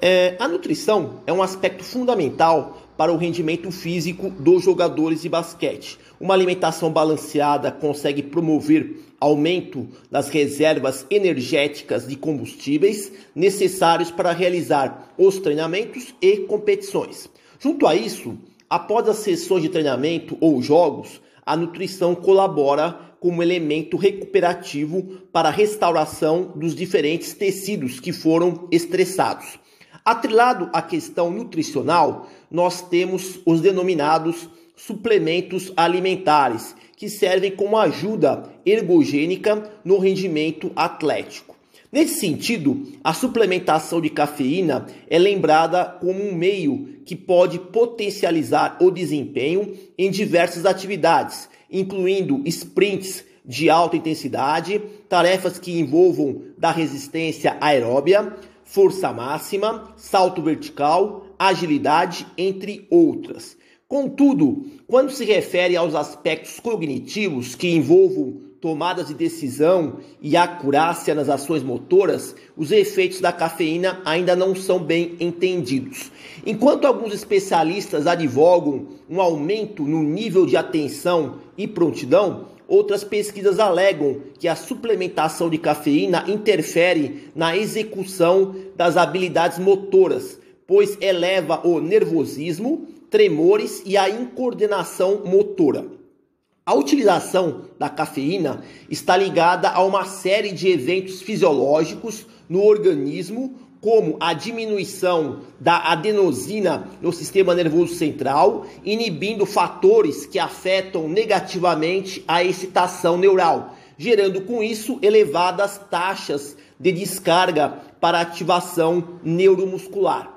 É, a nutrição é um aspecto fundamental para o rendimento físico dos jogadores de basquete. Uma alimentação balanceada consegue promover aumento das reservas energéticas de combustíveis necessários para realizar os treinamentos e competições. Junto a isso, após as sessões de treinamento ou jogos, a nutrição colabora como elemento recuperativo para a restauração dos diferentes tecidos que foram estressados. Atrelado à questão nutricional, nós temos os denominados suplementos alimentares, que servem como ajuda ergogênica no rendimento atlético. Nesse sentido, a suplementação de cafeína é lembrada como um meio que pode potencializar o desempenho em diversas atividades, incluindo sprints de alta intensidade, tarefas que envolvam da resistência aeróbia, força máxima, salto vertical, agilidade, entre outras. Contudo, quando se refere aos aspectos cognitivos que envolvam tomadas de decisão e acurácia nas ações motoras, os efeitos da cafeína ainda não são bem entendidos. Enquanto alguns especialistas advogam um aumento no nível de atenção e prontidão, Outras pesquisas alegam que a suplementação de cafeína interfere na execução das habilidades motoras, pois eleva o nervosismo, tremores e a incoordenação motora. A utilização da cafeína está ligada a uma série de eventos fisiológicos no organismo, como a diminuição da adenosina no sistema nervoso central, inibindo fatores que afetam negativamente a excitação neural, gerando com isso elevadas taxas de descarga para ativação neuromuscular.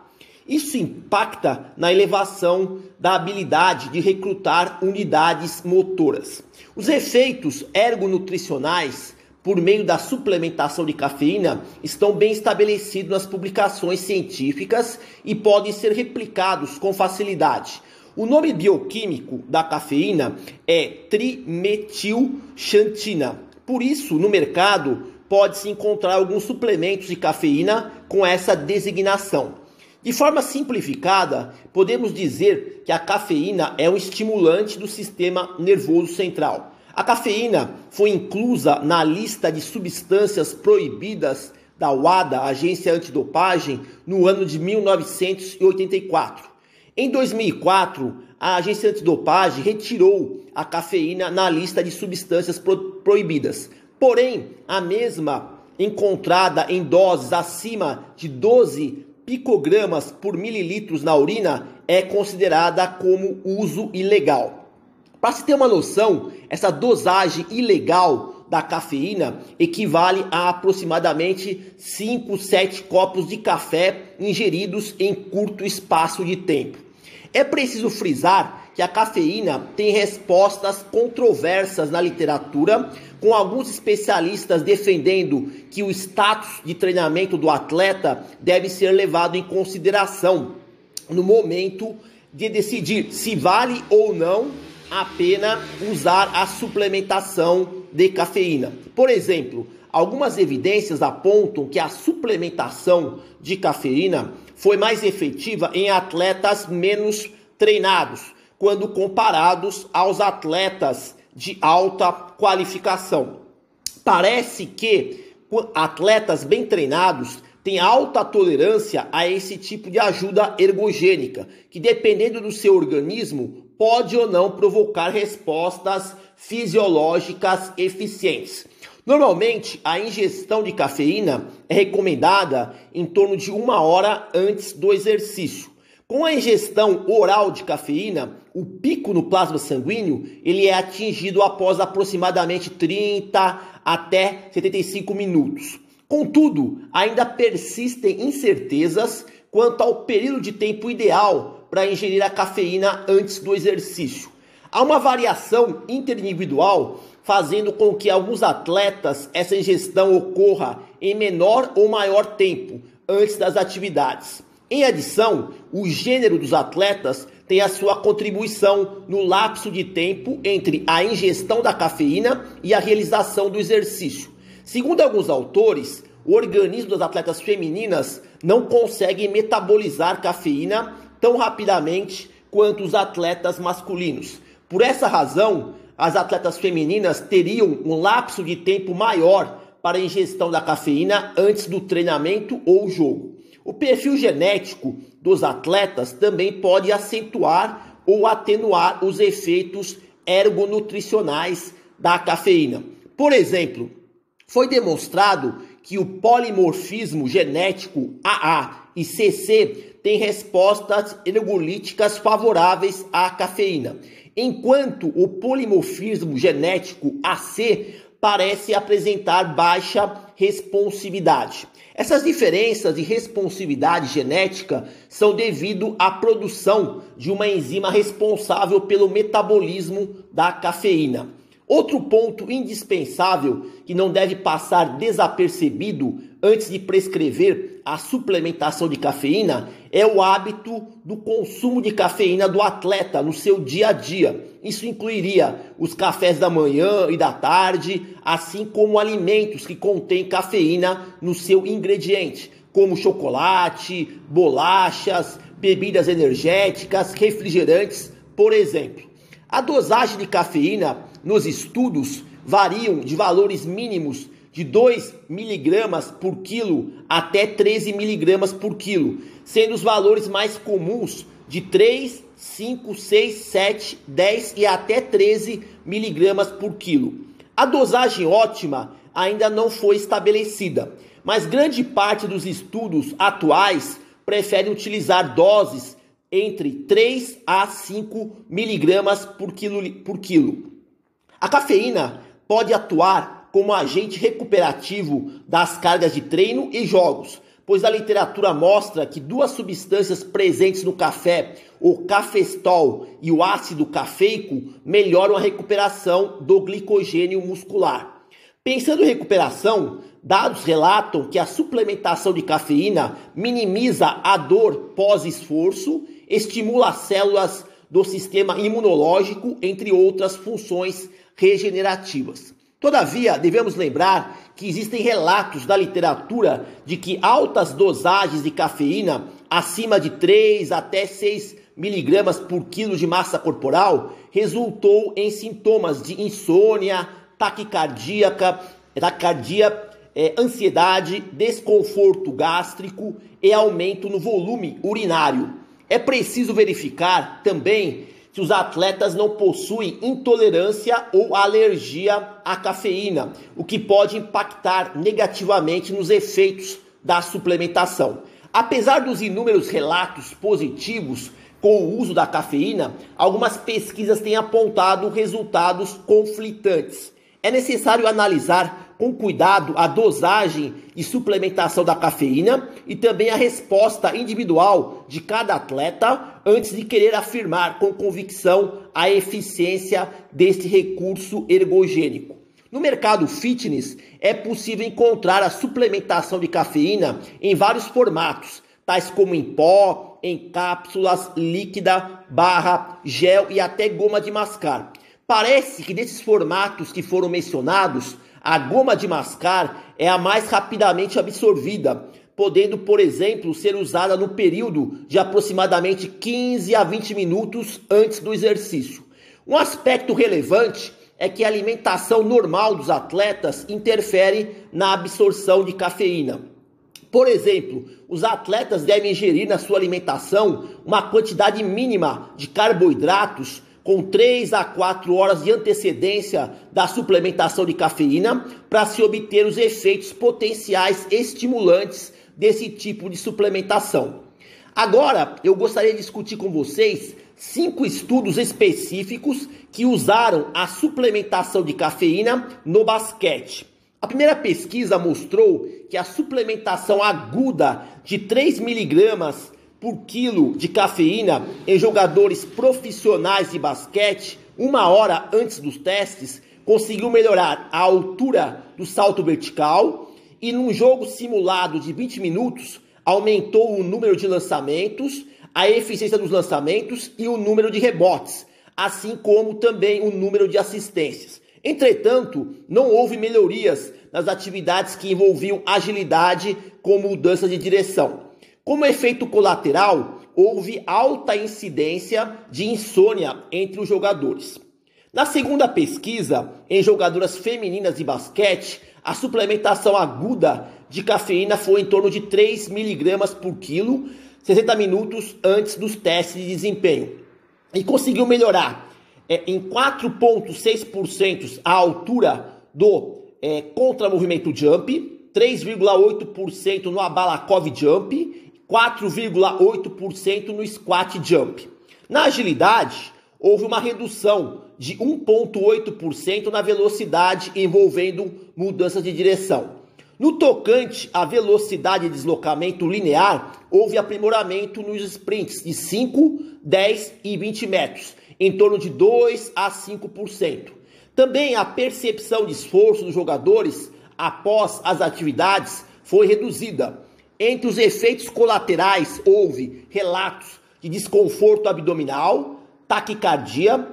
Isso impacta na elevação da habilidade de recrutar unidades motoras. Os efeitos ergonutricionais por meio da suplementação de cafeína estão bem estabelecidos nas publicações científicas e podem ser replicados com facilidade. O nome bioquímico da cafeína é trimetilxantina. Por isso, no mercado pode-se encontrar alguns suplementos de cafeína com essa designação. De forma simplificada, podemos dizer que a cafeína é um estimulante do sistema nervoso central. A cafeína foi inclusa na lista de substâncias proibidas da WADA, Agência Antidopagem, no ano de 1984. Em 2004, a Agência Antidopagem retirou a cafeína na lista de substâncias pro proibidas. Porém, a mesma encontrada em doses acima de 12 picogramas por mililitros na urina é considerada como uso ilegal. Para se ter uma noção, essa dosagem ilegal da cafeína equivale a aproximadamente 5, 7 copos de café ingeridos em curto espaço de tempo. É preciso frisar que a cafeína tem respostas controversas na literatura, com alguns especialistas defendendo que o status de treinamento do atleta deve ser levado em consideração no momento de decidir se vale ou não pena usar a suplementação de cafeína. Por exemplo, algumas evidências apontam que a suplementação de cafeína foi mais efetiva em atletas menos treinados, quando comparados aos atletas de alta qualificação. Parece que atletas bem treinados têm alta tolerância a esse tipo de ajuda ergogênica, que dependendo do seu organismo pode ou não provocar respostas fisiológicas eficientes. Normalmente, a ingestão de cafeína é recomendada em torno de uma hora antes do exercício. Com a ingestão oral de cafeína, o pico no plasma sanguíneo ele é atingido após aproximadamente 30 até 75 minutos. Contudo, ainda persistem incertezas quanto ao período de tempo ideal para ingerir a cafeína antes do exercício. Há uma variação interindividual fazendo com que alguns atletas essa ingestão ocorra em menor ou maior tempo antes das atividades. Em adição, o gênero dos atletas tem a sua contribuição no lapso de tempo entre a ingestão da cafeína e a realização do exercício. Segundo alguns autores, o organismo das atletas femininas não consegue metabolizar cafeína tão rapidamente quanto os atletas masculinos. Por essa razão, as atletas femininas teriam um lapso de tempo maior para a ingestão da cafeína antes do treinamento ou jogo. O perfil genético dos atletas também pode acentuar ou atenuar os efeitos ergonutricionais da cafeína. Por exemplo, foi demonstrado que o polimorfismo genético AA e CC tem respostas ergolíticas favoráveis à cafeína, enquanto o polimorfismo genético AC parece apresentar baixa responsividade. Essas diferenças de responsividade genética são devido à produção de uma enzima responsável pelo metabolismo da cafeína. Outro ponto indispensável que não deve passar desapercebido antes de prescrever a suplementação de cafeína é o hábito do consumo de cafeína do atleta no seu dia a dia. Isso incluiria os cafés da manhã e da tarde, assim como alimentos que contêm cafeína no seu ingrediente, como chocolate, bolachas, bebidas energéticas, refrigerantes, por exemplo. A dosagem de cafeína nos estudos variam de valores mínimos de 2 miligramas por quilo até 13 miligramas por quilo, sendo os valores mais comuns de 3, 5, 6, 7, 10 e até 13 miligramas por quilo. A dosagem ótima ainda não foi estabelecida, mas grande parte dos estudos atuais preferem utilizar doses entre 3 a 5 miligramas por quilo, por quilo. A cafeína pode atuar como agente recuperativo das cargas de treino e jogos, pois a literatura mostra que duas substâncias presentes no café, o cafestol e o ácido cafeico, melhoram a recuperação do glicogênio muscular. Pensando em recuperação, dados relatam que a suplementação de cafeína minimiza a dor pós-esforço estimula as células do sistema imunológico, entre outras funções regenerativas. Todavia, devemos lembrar que existem relatos da literatura de que altas dosagens de cafeína, acima de 3 até 6 miligramas por quilo de massa corporal, resultou em sintomas de insônia, taquicardíaca, taquicardia, é, ansiedade, desconforto gástrico e aumento no volume urinário. É preciso verificar também se os atletas não possuem intolerância ou alergia à cafeína, o que pode impactar negativamente nos efeitos da suplementação. Apesar dos inúmeros relatos positivos com o uso da cafeína, algumas pesquisas têm apontado resultados conflitantes. É necessário analisar com cuidado a dosagem e suplementação da cafeína e também a resposta individual de cada atleta antes de querer afirmar com convicção a eficiência deste recurso ergogênico. No mercado fitness é possível encontrar a suplementação de cafeína em vários formatos, tais como em pó, em cápsulas, líquida, barra, gel e até goma de mascar. Parece que desses formatos que foram mencionados, a goma de mascar é a mais rapidamente absorvida, podendo, por exemplo, ser usada no período de aproximadamente 15 a 20 minutos antes do exercício. Um aspecto relevante é que a alimentação normal dos atletas interfere na absorção de cafeína. Por exemplo, os atletas devem ingerir na sua alimentação uma quantidade mínima de carboidratos com 3 a 4 horas de antecedência da suplementação de cafeína para se obter os efeitos potenciais estimulantes desse tipo de suplementação. Agora, eu gostaria de discutir com vocês cinco estudos específicos que usaram a suplementação de cafeína no basquete. A primeira pesquisa mostrou que a suplementação aguda de 3 miligramas por quilo de cafeína em jogadores profissionais de basquete, uma hora antes dos testes, conseguiu melhorar a altura do salto vertical e num jogo simulado de 20 minutos aumentou o número de lançamentos, a eficiência dos lançamentos e o número de rebotes, assim como também o número de assistências. Entretanto, não houve melhorias nas atividades que envolviam agilidade como mudança de direção. Como efeito colateral, houve alta incidência de insônia entre os jogadores. Na segunda pesquisa, em jogadoras femininas de basquete, a suplementação aguda de cafeína foi em torno de 3 miligramas por quilo, 60 minutos antes dos testes de desempenho. E conseguiu melhorar é, em 4,6% a altura do é, contra-movimento jump, 3,8% no Abalakov jump, 4,8% no squat jump. Na agilidade, houve uma redução de 1,8% na velocidade envolvendo mudanças de direção. No tocante à velocidade de deslocamento linear, houve aprimoramento nos sprints de 5, 10 e 20 metros, em torno de 2 a 5%. Também a percepção de esforço dos jogadores após as atividades foi reduzida. Entre os efeitos colaterais, houve relatos de desconforto abdominal, taquicardia,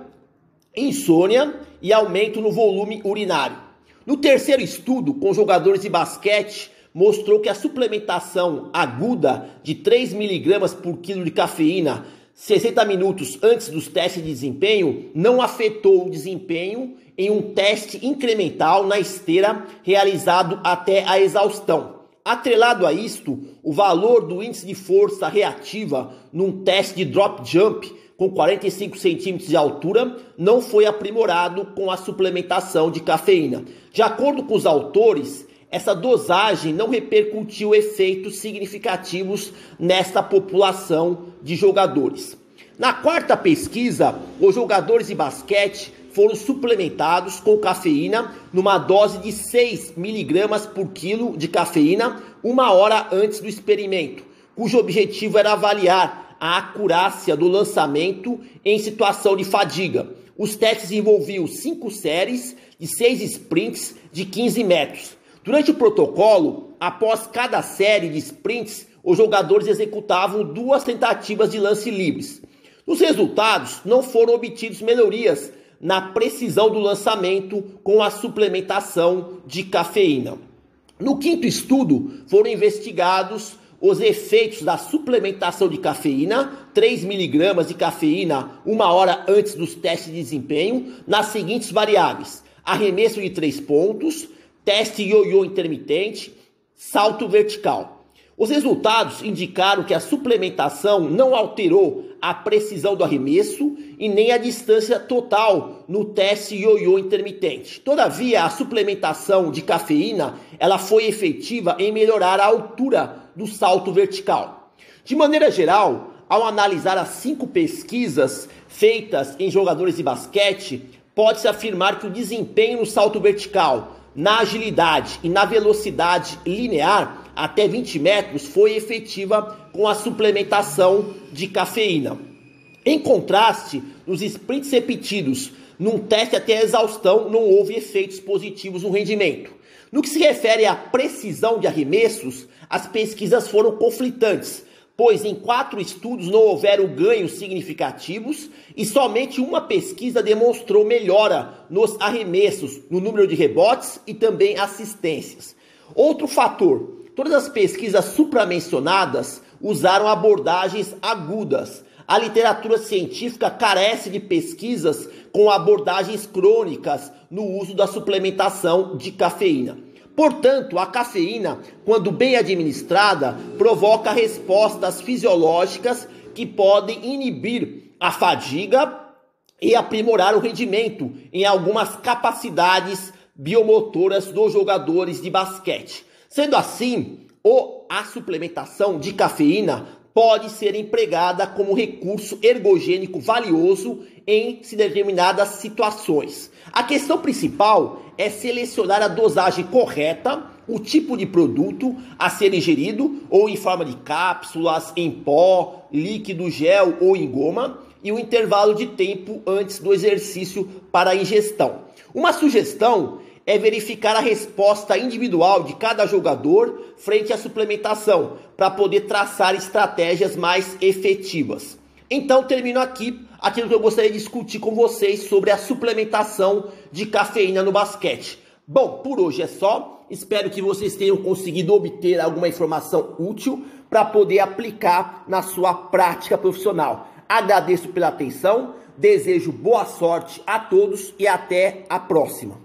insônia e aumento no volume urinário. No terceiro estudo, com jogadores de basquete, mostrou que a suplementação aguda de 3 miligramas por quilo de cafeína 60 minutos antes dos testes de desempenho não afetou o desempenho em um teste incremental na esteira realizado até a exaustão. Atrelado a isto, o valor do índice de força reativa num teste de drop jump com 45 centímetros de altura não foi aprimorado com a suplementação de cafeína. De acordo com os autores, essa dosagem não repercutiu efeitos significativos nesta população de jogadores. Na quarta pesquisa, os jogadores de basquete foram suplementados com cafeína numa dose de 6 miligramas por quilo de cafeína uma hora antes do experimento, cujo objetivo era avaliar a acurácia do lançamento em situação de fadiga. Os testes envolviam cinco séries de seis sprints de 15 metros. Durante o protocolo, após cada série de sprints, os jogadores executavam duas tentativas de lance livres. Nos resultados, não foram obtidos melhorias na precisão do lançamento com a suplementação de cafeína. No quinto estudo, foram investigados os efeitos da suplementação de cafeína, 3 miligramas de cafeína uma hora antes dos testes de desempenho, nas seguintes variáveis: arremesso de três pontos, teste ioiô intermitente, salto vertical. Os resultados indicaram que a suplementação não alterou a precisão do arremesso e nem a distância total no teste ioiô intermitente. Todavia, a suplementação de cafeína, ela foi efetiva em melhorar a altura do salto vertical. De maneira geral, ao analisar as cinco pesquisas feitas em jogadores de basquete, pode-se afirmar que o desempenho no salto vertical na agilidade e na velocidade linear até 20 metros foi efetiva com a suplementação de cafeína. Em contraste, nos sprints repetidos, num teste até exaustão, não houve efeitos positivos no rendimento. No que se refere à precisão de arremessos, as pesquisas foram conflitantes, pois em quatro estudos não houveram ganhos significativos e somente uma pesquisa demonstrou melhora nos arremessos, no número de rebotes e também assistências. Outro fator: todas as pesquisas supramencionadas usaram abordagens agudas. A literatura científica carece de pesquisas com abordagens crônicas no uso da suplementação de cafeína. Portanto, a cafeína, quando bem administrada, provoca respostas fisiológicas que podem inibir a fadiga e aprimorar o rendimento em algumas capacidades biomotoras dos jogadores de basquete. Sendo assim, a suplementação de cafeína pode ser empregada como recurso ergogênico valioso em determinadas situações. A questão principal é selecionar a dosagem correta, o tipo de produto a ser ingerido, ou em forma de cápsulas, em pó, líquido, gel ou em goma, e o intervalo de tempo antes do exercício para a ingestão. Uma sugestão é verificar a resposta individual de cada jogador frente à suplementação, para poder traçar estratégias mais efetivas. Então, termino aqui aquilo que eu gostaria de discutir com vocês sobre a suplementação de cafeína no basquete. Bom, por hoje é só. Espero que vocês tenham conseguido obter alguma informação útil para poder aplicar na sua prática profissional. Agradeço pela atenção, desejo boa sorte a todos e até a próxima.